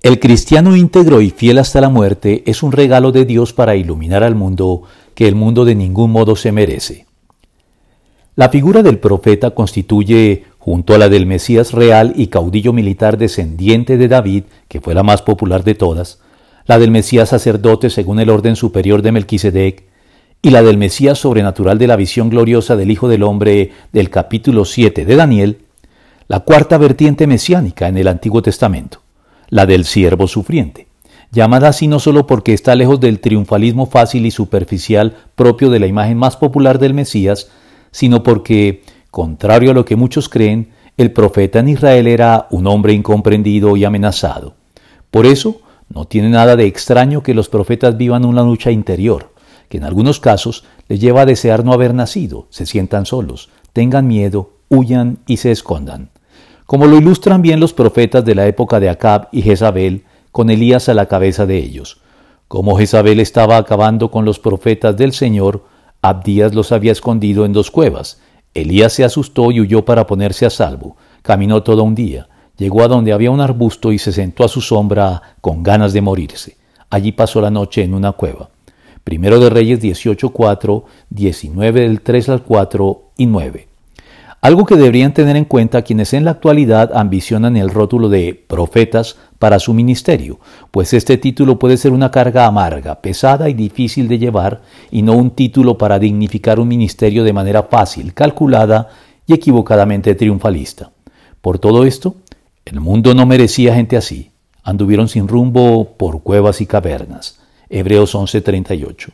El cristiano íntegro y fiel hasta la muerte es un regalo de Dios para iluminar al mundo que el mundo de ningún modo se merece. La figura del profeta constituye, junto a la del Mesías real y caudillo militar descendiente de David, que fue la más popular de todas, la del Mesías sacerdote según el orden superior de Melquisedec, y la del Mesías sobrenatural de la visión gloriosa del Hijo del Hombre del capítulo 7 de Daniel, la cuarta vertiente mesiánica en el Antiguo Testamento la del siervo sufriente, llamada así no solo porque está lejos del triunfalismo fácil y superficial propio de la imagen más popular del Mesías, sino porque, contrario a lo que muchos creen, el profeta en Israel era un hombre incomprendido y amenazado. Por eso, no tiene nada de extraño que los profetas vivan una lucha interior, que en algunos casos les lleva a desear no haber nacido, se sientan solos, tengan miedo, huyan y se escondan como lo ilustran bien los profetas de la época de Acab y Jezabel, con Elías a la cabeza de ellos. Como Jezabel estaba acabando con los profetas del Señor, Abdías los había escondido en dos cuevas. Elías se asustó y huyó para ponerse a salvo. Caminó todo un día. Llegó a donde había un arbusto y se sentó a su sombra con ganas de morirse. Allí pasó la noche en una cueva. Primero de Reyes 18.4, 19 del 3 al 4 y 9. Algo que deberían tener en cuenta quienes en la actualidad ambicionan el rótulo de profetas para su ministerio, pues este título puede ser una carga amarga, pesada y difícil de llevar, y no un título para dignificar un ministerio de manera fácil, calculada y equivocadamente triunfalista. Por todo esto, el mundo no merecía gente así. Anduvieron sin rumbo por cuevas y cavernas. Hebreos 11:38.